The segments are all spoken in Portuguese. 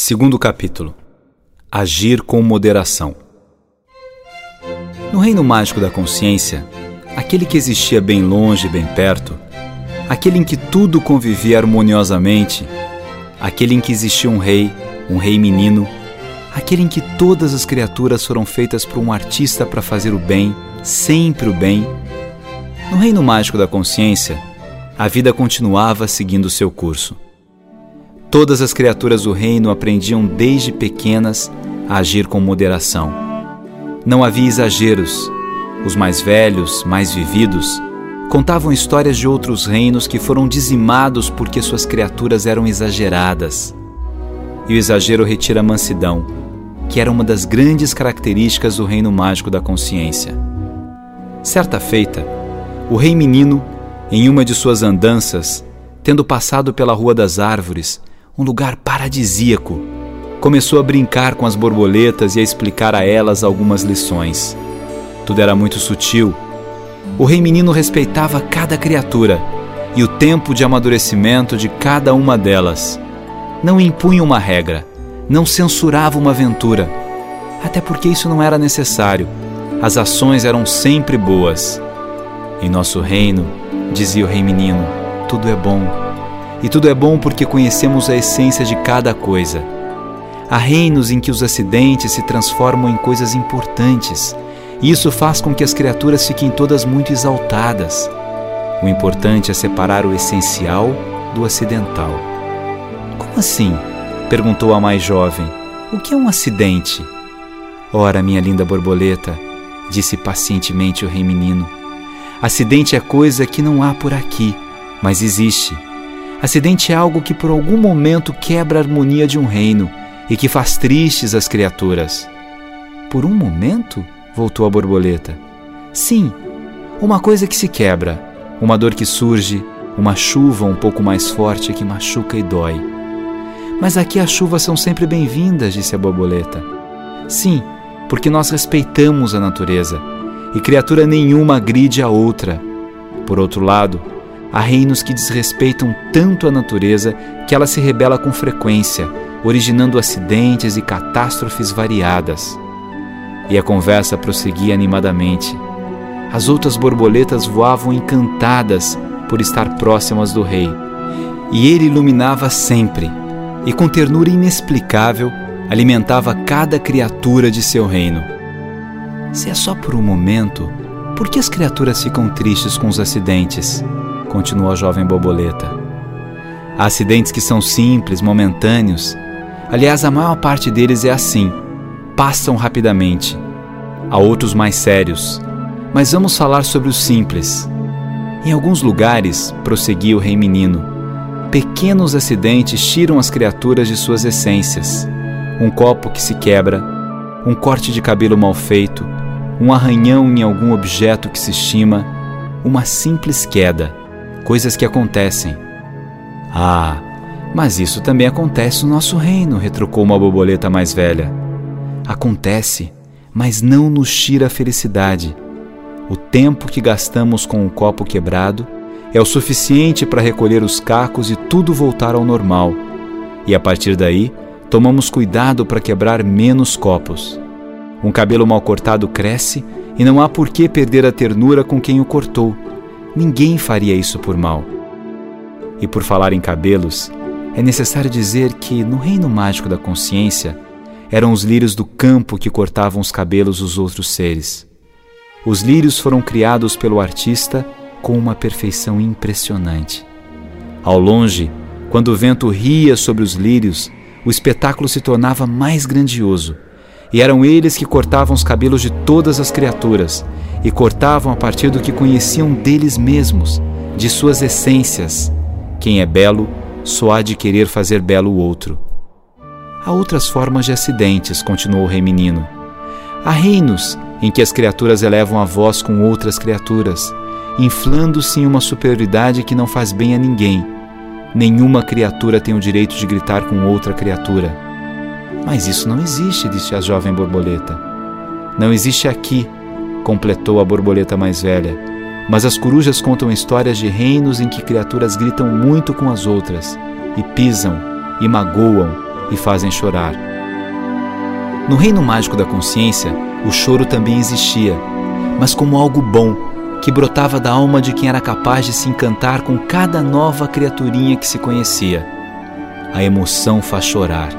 Segundo capítulo Agir com moderação. No reino mágico da consciência, aquele que existia bem longe e bem perto, aquele em que tudo convivia harmoniosamente, aquele em que existia um rei, um rei menino, aquele em que todas as criaturas foram feitas por um artista para fazer o bem, sempre o bem. No reino mágico da consciência, a vida continuava seguindo seu curso. Todas as criaturas do reino aprendiam desde pequenas a agir com moderação. Não havia exageros. Os mais velhos, mais vividos, contavam histórias de outros reinos que foram dizimados porque suas criaturas eram exageradas. E o exagero retira a mansidão, que era uma das grandes características do reino mágico da consciência. Certa feita, o rei menino, em uma de suas andanças, tendo passado pela Rua das Árvores, um lugar paradisíaco. Começou a brincar com as borboletas e a explicar a elas algumas lições. Tudo era muito sutil. O rei menino respeitava cada criatura e o tempo de amadurecimento de cada uma delas. Não impunha uma regra, não censurava uma aventura, até porque isso não era necessário. As ações eram sempre boas. Em nosso reino, dizia o rei menino, tudo é bom e tudo é bom porque conhecemos a essência de cada coisa. Há reinos em que os acidentes se transformam em coisas importantes, e isso faz com que as criaturas fiquem todas muito exaltadas. O importante é separar o essencial do acidental. Como assim? perguntou a mais jovem. O que é um acidente? Ora, minha linda borboleta, disse pacientemente o rei menino. Acidente é coisa que não há por aqui, mas existe Acidente é algo que por algum momento quebra a harmonia de um reino e que faz tristes as criaturas. Por um momento? voltou a borboleta. Sim, uma coisa que se quebra, uma dor que surge, uma chuva um pouco mais forte que machuca e dói. Mas aqui as chuvas são sempre bem-vindas, disse a borboleta. Sim, porque nós respeitamos a natureza e criatura nenhuma agride a outra. Por outro lado, Há reinos que desrespeitam tanto a natureza que ela se rebela com frequência, originando acidentes e catástrofes variadas. E a conversa prosseguia animadamente. As outras borboletas voavam encantadas por estar próximas do rei. E ele iluminava sempre, e com ternura inexplicável alimentava cada criatura de seu reino. Se é só por um momento, por que as criaturas ficam tristes com os acidentes? Continuou a jovem borboleta. Há acidentes que são simples, momentâneos. Aliás, a maior parte deles é assim, passam rapidamente. Há outros mais sérios, mas vamos falar sobre os simples. Em alguns lugares, prosseguiu o rei menino, pequenos acidentes tiram as criaturas de suas essências. Um copo que se quebra, um corte de cabelo mal feito, um arranhão em algum objeto que se estima, uma simples queda coisas que acontecem. Ah, mas isso também acontece no nosso reino, retrucou uma borboleta mais velha. Acontece, mas não nos tira a felicidade. O tempo que gastamos com o copo quebrado é o suficiente para recolher os cacos e tudo voltar ao normal. E a partir daí, tomamos cuidado para quebrar menos copos. Um cabelo mal cortado cresce e não há por que perder a ternura com quem o cortou. Ninguém faria isso por mal. E por falar em cabelos, é necessário dizer que no reino mágico da consciência eram os lírios do campo que cortavam os cabelos dos outros seres. Os lírios foram criados pelo artista com uma perfeição impressionante. Ao longe, quando o vento ria sobre os lírios, o espetáculo se tornava mais grandioso e eram eles que cortavam os cabelos de todas as criaturas, e cortavam a partir do que conheciam deles mesmos, de suas essências. Quem é belo só há de querer fazer belo o outro. Há outras formas de acidentes, continuou o rei menino. Há reinos em que as criaturas elevam a voz com outras criaturas, inflando-se em uma superioridade que não faz bem a ninguém. Nenhuma criatura tem o direito de gritar com outra criatura mas isso não existe, disse a jovem borboleta. Não existe aqui, completou a borboleta mais velha. Mas as corujas contam histórias de reinos em que criaturas gritam muito com as outras, e pisam, e magoam, e fazem chorar. No reino mágico da consciência, o choro também existia, mas como algo bom que brotava da alma de quem era capaz de se encantar com cada nova criaturinha que se conhecia. A emoção faz chorar.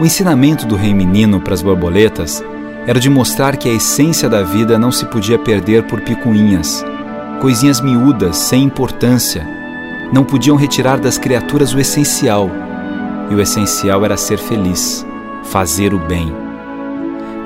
O ensinamento do rei menino para as borboletas era de mostrar que a essência da vida não se podia perder por picuinhas, coisinhas miúdas, sem importância. Não podiam retirar das criaturas o essencial, e o essencial era ser feliz, fazer o bem.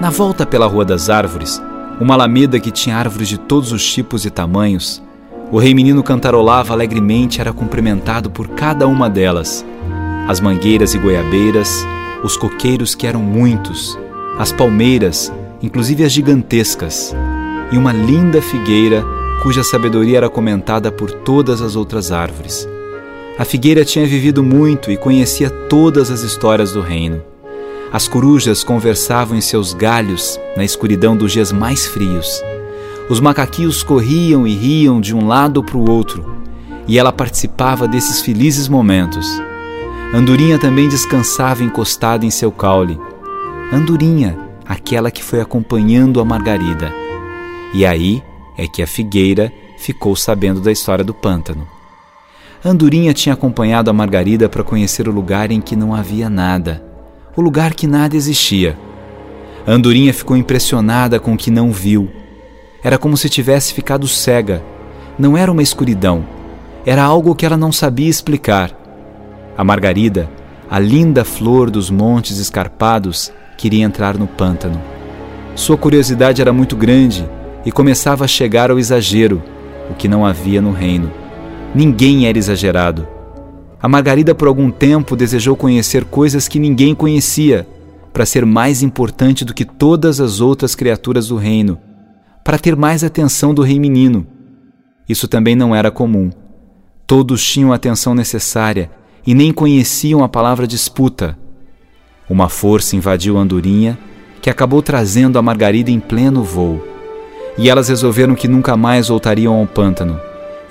Na volta pela Rua das Árvores, uma alameda que tinha árvores de todos os tipos e tamanhos, o rei menino cantarolava alegremente era cumprimentado por cada uma delas. As mangueiras e goiabeiras, os coqueiros que eram muitos, as palmeiras, inclusive as gigantescas, e uma linda figueira cuja sabedoria era comentada por todas as outras árvores. A figueira tinha vivido muito e conhecia todas as histórias do reino. As corujas conversavam em seus galhos na escuridão dos dias mais frios. Os macaquinhos corriam e riam de um lado para o outro, e ela participava desses felizes momentos. Andorinha também descansava encostada em seu caule, Andorinha, aquela que foi acompanhando a Margarida. E aí é que a figueira ficou sabendo da história do pântano. Andorinha tinha acompanhado a Margarida para conhecer o lugar em que não havia nada, o lugar que nada existia. Andorinha ficou impressionada com o que não viu. Era como se tivesse ficado cega. Não era uma escuridão, era algo que ela não sabia explicar. A Margarida, a linda flor dos montes escarpados, queria entrar no pântano. Sua curiosidade era muito grande e começava a chegar ao exagero, o que não havia no reino. Ninguém era exagerado. A Margarida, por algum tempo, desejou conhecer coisas que ninguém conhecia, para ser mais importante do que todas as outras criaturas do reino, para ter mais atenção do rei menino. Isso também não era comum. Todos tinham a atenção necessária e nem conheciam a palavra disputa. Uma força invadiu Andorinha, que acabou trazendo a Margarida em pleno voo. E elas resolveram que nunca mais voltariam ao pântano.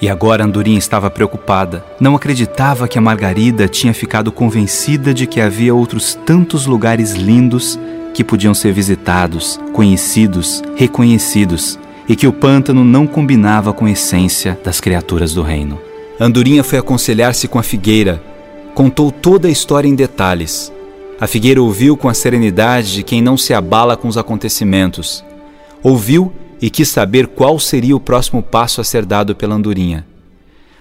E agora Andorinha estava preocupada. Não acreditava que a Margarida tinha ficado convencida de que havia outros tantos lugares lindos que podiam ser visitados, conhecidos, reconhecidos, e que o pântano não combinava com a essência das criaturas do reino. Andorinha foi aconselhar-se com a figueira, contou toda a história em detalhes a figueira ouviu com a serenidade de quem não se abala com os acontecimentos. Ouviu e quis saber qual seria o próximo passo a ser dado pela andorinha.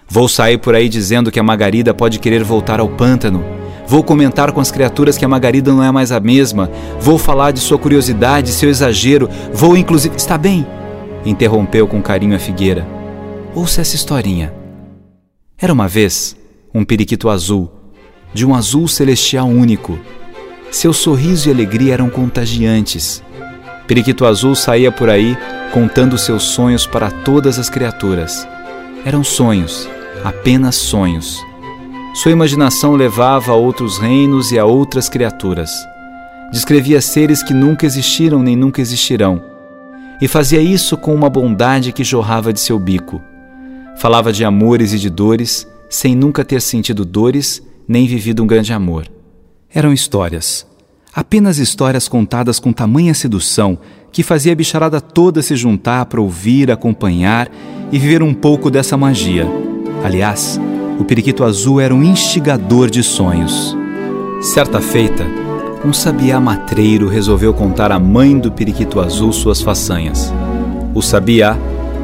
Vou sair por aí dizendo que a Margarida pode querer voltar ao pântano. Vou comentar com as criaturas que a Margarida não é mais a mesma. Vou falar de sua curiosidade, seu exagero. Vou, inclusive. Está bem, interrompeu com carinho a figueira. Ouça essa historinha. Era uma vez um periquito azul, de um azul celestial único, seu sorriso e alegria eram contagiantes. Periquito Azul saía por aí contando seus sonhos para todas as criaturas. Eram sonhos, apenas sonhos. Sua imaginação levava a outros reinos e a outras criaturas. Descrevia seres que nunca existiram nem nunca existirão. E fazia isso com uma bondade que jorrava de seu bico. Falava de amores e de dores, sem nunca ter sentido dores nem vivido um grande amor. Eram histórias. Apenas histórias contadas com tamanha sedução que fazia a bicharada toda se juntar para ouvir, acompanhar e viver um pouco dessa magia. Aliás, o periquito azul era um instigador de sonhos. Certa feita, um sabiá matreiro resolveu contar à mãe do periquito azul suas façanhas. O sabiá,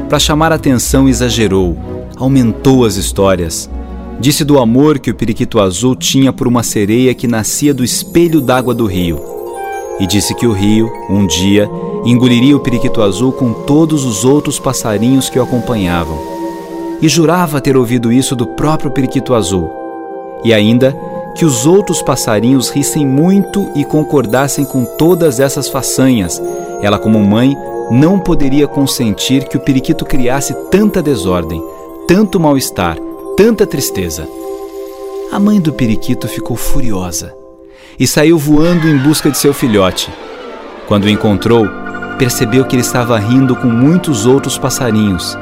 para chamar a atenção, exagerou, aumentou as histórias Disse do amor que o periquito azul tinha por uma sereia que nascia do espelho d'água do rio. E disse que o rio, um dia, engoliria o periquito azul com todos os outros passarinhos que o acompanhavam. E jurava ter ouvido isso do próprio periquito azul. E ainda que os outros passarinhos rissem muito e concordassem com todas essas façanhas. Ela, como mãe, não poderia consentir que o periquito criasse tanta desordem, tanto mal-estar tanta tristeza. A mãe do periquito ficou furiosa e saiu voando em busca de seu filhote. Quando o encontrou, percebeu que ele estava rindo com muitos outros passarinhos.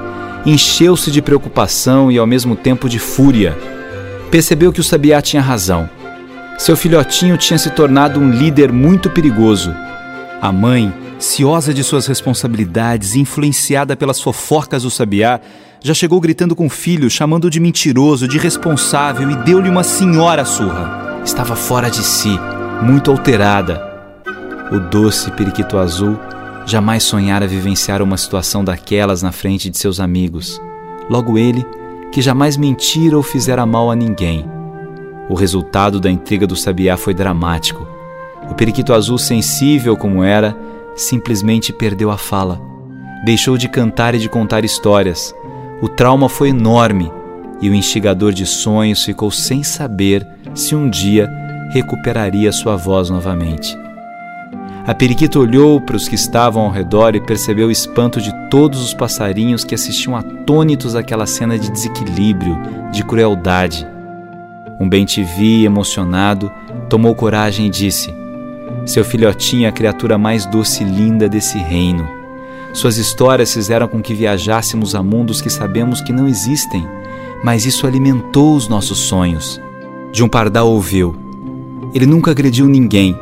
Encheu-se de preocupação e ao mesmo tempo de fúria. Percebeu que o sabiá tinha razão. Seu filhotinho tinha se tornado um líder muito perigoso. A mãe, ciosa de suas responsabilidades e influenciada pelas fofocas do sabiá, já chegou gritando com o filho, chamando-o de mentiroso, de irresponsável e deu-lhe uma senhora surra. Estava fora de si, muito alterada. O doce periquito azul jamais sonhara vivenciar uma situação daquelas na frente de seus amigos. Logo ele, que jamais mentira ou fizera mal a ninguém. O resultado da intriga do sabiá foi dramático. O periquito azul, sensível como era, simplesmente perdeu a fala. Deixou de cantar e de contar histórias. O trauma foi enorme e o instigador de sonhos ficou sem saber se um dia recuperaria sua voz novamente. A periquita olhou para os que estavam ao redor e percebeu o espanto de todos os passarinhos que assistiam atônitos àquela cena de desequilíbrio, de crueldade. Um bem-te-vi, emocionado, tomou coragem e disse: Seu filhotinho é a criatura mais doce e linda desse reino. Suas histórias fizeram com que viajássemos a mundos que sabemos que não existem, mas isso alimentou os nossos sonhos. De um pardal ouviu: Ele nunca agrediu ninguém.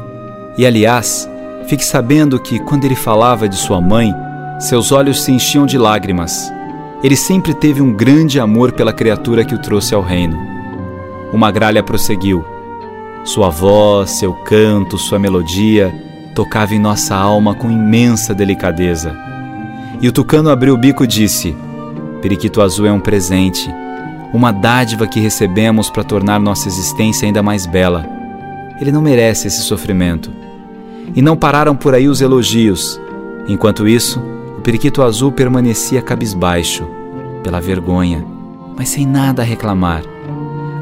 E aliás, fique sabendo que, quando ele falava de sua mãe, seus olhos se enchiam de lágrimas. Ele sempre teve um grande amor pela criatura que o trouxe ao reino. O magralha prosseguiu. Sua voz, seu canto, sua melodia tocava em nossa alma com imensa delicadeza. E o tucano abriu o bico e disse: Periquito Azul é um presente, uma dádiva que recebemos para tornar nossa existência ainda mais bela. Ele não merece esse sofrimento. E não pararam por aí os elogios. Enquanto isso, o periquito azul permanecia cabisbaixo, pela vergonha, mas sem nada a reclamar.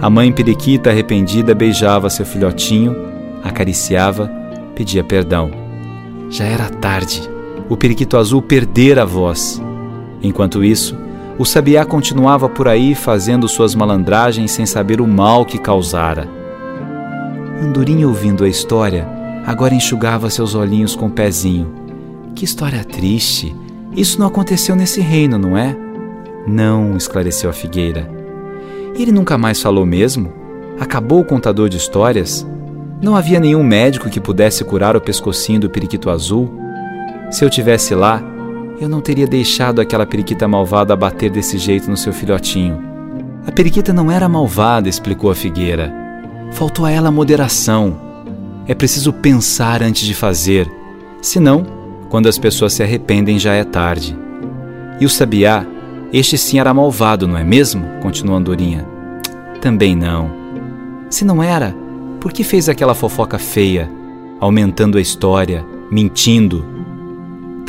A mãe periquita arrependida beijava seu filhotinho, acariciava, pedia perdão. Já era tarde. O periquito azul perdera a voz. Enquanto isso, o sabiá continuava por aí fazendo suas malandragens sem saber o mal que causara. Andorinha, ouvindo a história, agora enxugava seus olhinhos com o pezinho. Que história triste! Isso não aconteceu nesse reino, não é? Não, esclareceu a figueira. Ele nunca mais falou mesmo? Acabou o contador de histórias? Não havia nenhum médico que pudesse curar o pescocinho do periquito azul? Se eu tivesse lá, eu não teria deixado aquela periquita malvada bater desse jeito no seu filhotinho. A periquita não era malvada, explicou a figueira. Faltou a ela moderação. É preciso pensar antes de fazer. Senão, quando as pessoas se arrependem, já é tarde. E o sabiá este sim era malvado, não é mesmo? continuou Andorinha. Também não. Se não era, por que fez aquela fofoca feia, aumentando a história, mentindo?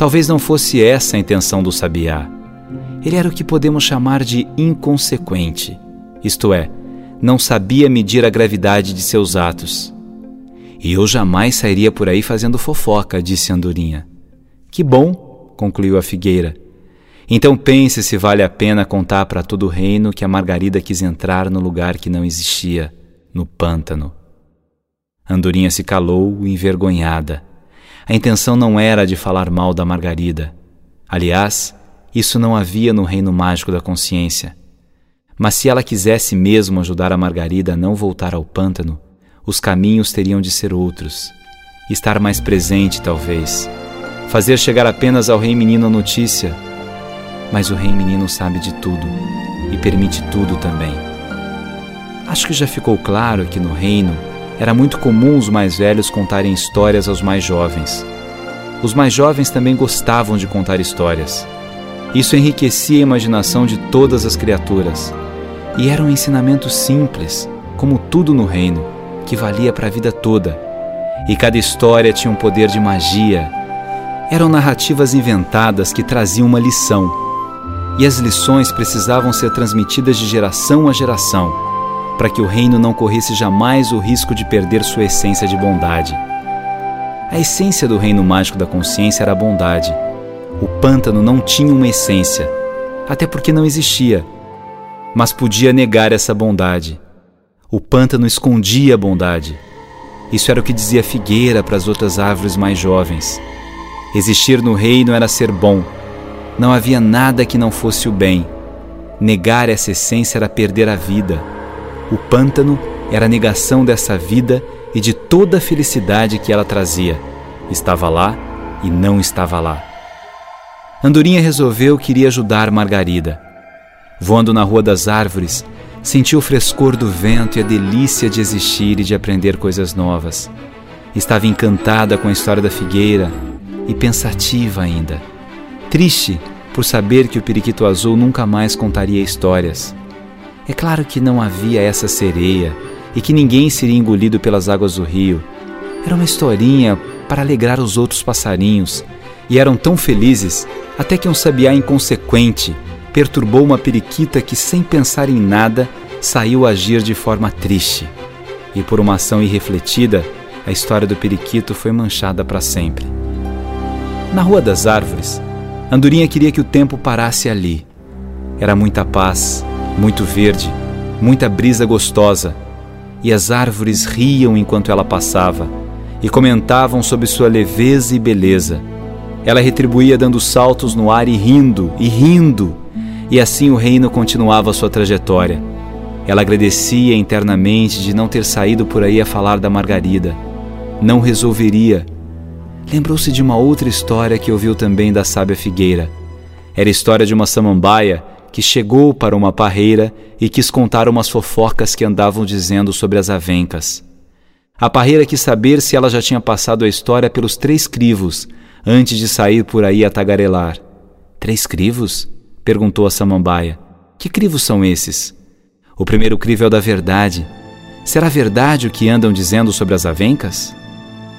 Talvez não fosse essa a intenção do sabiá. Ele era o que podemos chamar de inconsequente, isto é, não sabia medir a gravidade de seus atos. E eu jamais sairia por aí fazendo fofoca, disse Andorinha. Que bom, concluiu a figueira. Então pense se vale a pena contar para todo o reino que a Margarida quis entrar no lugar que não existia, no pântano. Andorinha se calou, envergonhada. A intenção não era de falar mal da Margarida. Aliás, isso não havia no reino mágico da consciência. Mas se ela quisesse mesmo ajudar a Margarida a não voltar ao pântano, os caminhos teriam de ser outros. Estar mais presente, talvez. Fazer chegar apenas ao rei menino a notícia mas o rei menino sabe de tudo e permite tudo também. Acho que já ficou claro que no reino era muito comum os mais velhos contarem histórias aos mais jovens. Os mais jovens também gostavam de contar histórias. Isso enriquecia a imaginação de todas as criaturas. E era um ensinamento simples, como tudo no reino, que valia para a vida toda. E cada história tinha um poder de magia. Eram narrativas inventadas que traziam uma lição e as lições precisavam ser transmitidas de geração a geração, para que o reino não corresse jamais o risco de perder sua essência de bondade. A essência do reino mágico da consciência era a bondade. O pântano não tinha uma essência, até porque não existia, mas podia negar essa bondade. O pântano escondia a bondade. Isso era o que dizia figueira para as outras árvores mais jovens. Existir no reino era ser bom não havia nada que não fosse o bem. Negar essa essência era perder a vida. O pântano era a negação dessa vida e de toda a felicidade que ela trazia. Estava lá e não estava lá. Andorinha resolveu que iria ajudar Margarida. Voando na Rua das Árvores, sentiu o frescor do vento e a delícia de existir e de aprender coisas novas. Estava encantada com a história da figueira e pensativa ainda. Triste por saber que o periquito azul nunca mais contaria histórias. É claro que não havia essa sereia e que ninguém seria engolido pelas águas do rio. Era uma historinha para alegrar os outros passarinhos e eram tão felizes até que um sabiá inconsequente perturbou uma periquita que, sem pensar em nada, saiu a agir de forma triste. E por uma ação irrefletida, a história do periquito foi manchada para sempre. Na Rua das Árvores, Andorinha queria que o tempo parasse ali. Era muita paz, muito verde, muita brisa gostosa, e as árvores riam enquanto ela passava e comentavam sobre sua leveza e beleza ela retribuía dando saltos no ar e rindo, e rindo, e assim o reino continuava sua trajetória. Ela agradecia internamente de não ter saído por aí a falar da Margarida. Não resolveria. Lembrou-se de uma outra história que ouviu também da sábia Figueira. Era a história de uma samambaia que chegou para uma parreira e quis contar umas fofocas que andavam dizendo sobre as avencas. A parreira quis saber se ela já tinha passado a história pelos três crivos, antes de sair por aí a tagarelar. Três crivos? perguntou a samambaia. Que crivos são esses? O primeiro crivo é o da verdade. Será verdade o que andam dizendo sobre as avencas?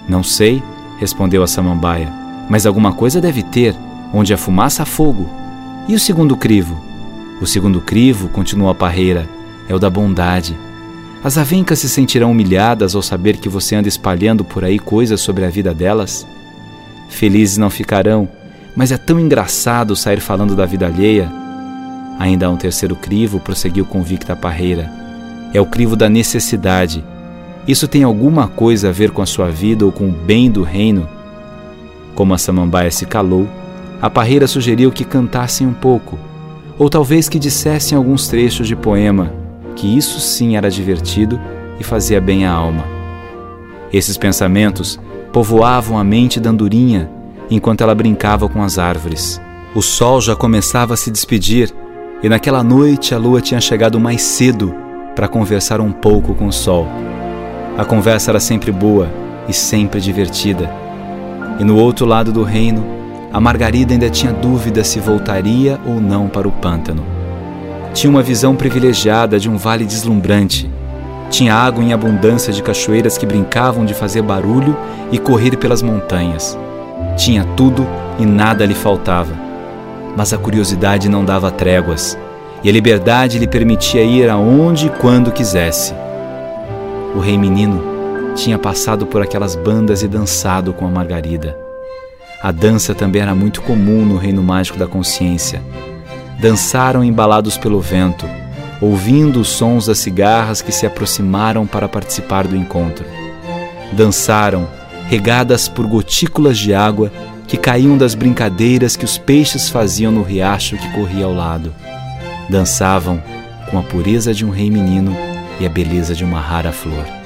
Não sei, respondeu a samambaia, mas alguma coisa deve ter, onde a fumaça há fogo. E o segundo crivo? O segundo crivo, continuou a parreira, é o da bondade. As avencas se sentirão humilhadas ao saber que você anda espalhando por aí coisas sobre a vida delas? Felizes não ficarão, mas é tão engraçado sair falando da vida alheia. Ainda há um terceiro crivo, prosseguiu convicta a parreira. É o crivo da necessidade. Isso tem alguma coisa a ver com a sua vida ou com o bem do reino? Como a samambaia se calou, a parreira sugeriu que cantassem um pouco, ou talvez que dissessem alguns trechos de poema, que isso sim era divertido e fazia bem à alma. Esses pensamentos povoavam a mente da andorinha enquanto ela brincava com as árvores. O sol já começava a se despedir e naquela noite a lua tinha chegado mais cedo para conversar um pouco com o sol. A conversa era sempre boa e sempre divertida. E no outro lado do reino, a Margarida ainda tinha dúvida se voltaria ou não para o pântano. Tinha uma visão privilegiada de um vale deslumbrante tinha água em abundância de cachoeiras que brincavam de fazer barulho e correr pelas montanhas. Tinha tudo e nada lhe faltava. Mas a curiosidade não dava tréguas, e a liberdade lhe permitia ir aonde e quando quisesse. O rei menino tinha passado por aquelas bandas e dançado com a Margarida. A dança também era muito comum no reino mágico da consciência. Dançaram embalados pelo vento ouvindo os sons das cigarras que se aproximaram para participar do encontro. Dançaram, regadas por gotículas de água que caíam das brincadeiras que os peixes faziam no riacho que corria ao lado. Dançavam com a pureza de um rei menino e a beleza de uma rara flor.